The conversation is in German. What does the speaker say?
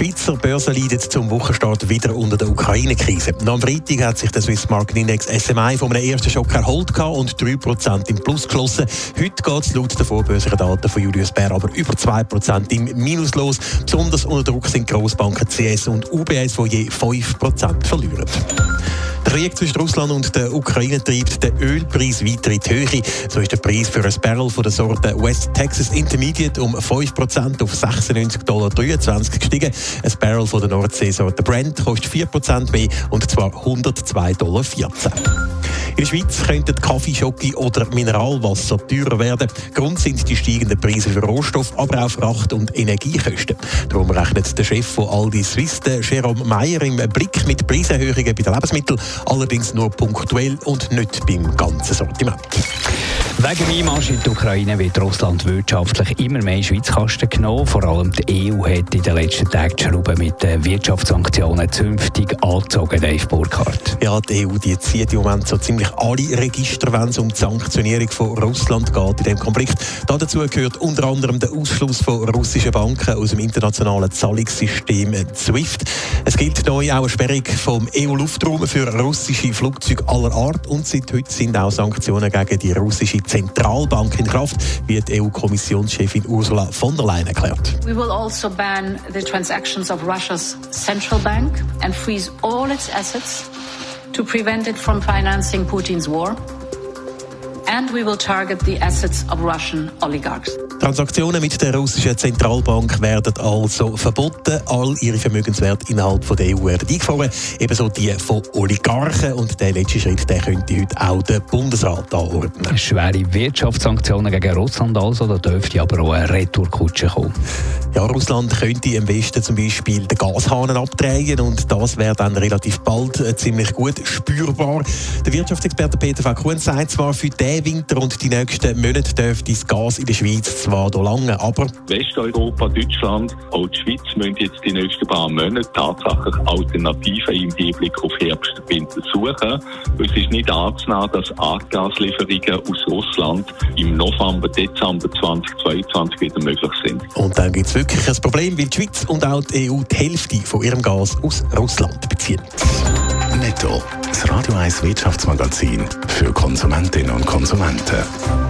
Die Schweizer Börse leidet zum Wochenstart wieder unter der Ukraine-Krise. Am Freitag hat sich der Swiss Market Index SMI von einem ersten Schock erholt und 3% im Plus geschlossen. Heute geht es laut den vorbörslichen Daten von Julius Bär aber über 2% im Minus los. Besonders unter Druck sind Grossbanken CS und UBS, die je 5% verlieren. Der Krieg zwischen Russland und der Ukraine treibt den Ölpreis weiter in die Höhe. So ist der Preis für ein Barrel von der Sorte West Texas Intermediate um 5% auf 96,23 Dollar gestiegen. Ein Barrel von der Nordsee-Sorte Brent kostet 4% mehr und zwar 102,14 Dollar. In der Schweiz könnten Kaffee, Schoki oder Mineralwasser teurer werden. Grund sind die steigenden Preise für Rohstoff, aber auch Fracht- und Energiekosten. Darum rechnet der Chef von Aldi Swiss, Jerome Meyer, im Blick mit Preiserhöhungen bei den Lebensmitteln, allerdings nur punktuell und nicht beim ganzen Sortiment. Wegen dem Einmarsch in die Ukraine wird Russland wirtschaftlich immer mehr in Schweizkasten genommen. Vor allem die EU hat in den letzten Tagen die Schrauben mit den Wirtschaftssanktionen zünftig angezogen, Dave Burkhardt. Ja, die EU die zieht im Moment so ziemlich alle Register, wenn es um die Sanktionierung von Russland geht in dem Konflikt. Dazu gehört unter anderem der Ausschluss von russischen Banken aus dem internationalen Zahlungssystem SWIFT. Es gilt neu auch eine Sperrung vom EU-Luftraum für russische Flugzeuge aller Art und seit heute sind auch Sanktionen gegen die russische Zentralbank in Kraft, wie die EU-Kommissionschefin Ursula von der Leyen erklärt. We will also ban the transactions of Russia's central bank and freeze all its assets to prevent it from financing Putin's war. And we will target the assets of Russian oligarchs. Transaktionen mit der russischen Zentralbank werden also verboten. All ihre Vermögenswerte innerhalb von der EU werden eingefroren. Ebenso die von Oligarchen. Und der letzte Schritt der könnte heute auch der Bundesrat anordnen. Schwere Wirtschaftssanktionen gegen Russland also, da dürfte aber auch eine Retourkutsche kommen. Ja, Russland könnte im Westen zum Beispiel den Gashahn abdrehen und das wäre dann relativ bald äh, ziemlich gut spürbar. Der Wirtschaftsexperte Peter Fakun sagt zwar, für diesen Winter und die nächsten Monate dürfte das Gas in der Schweiz zwar noch lange, aber Westeuropa, Deutschland, auch die Schweiz müssen jetzt die nächsten paar Monate tatsächlich Alternativen im Hinblick auf Herbst und Winter suchen. Es ist nicht anzunehmen, dass Erdgaslieferungen aus Russland im November, Dezember 2022 wieder möglich sind. Und dann gibt es wirklich ein Problem, weil die Schweiz und auch die EU die Hälfte von ihrem Gas aus Russland beziehen. Netto. Das Radio 1 Wirtschaftsmagazin für Konsumentinnen und Konsumenten.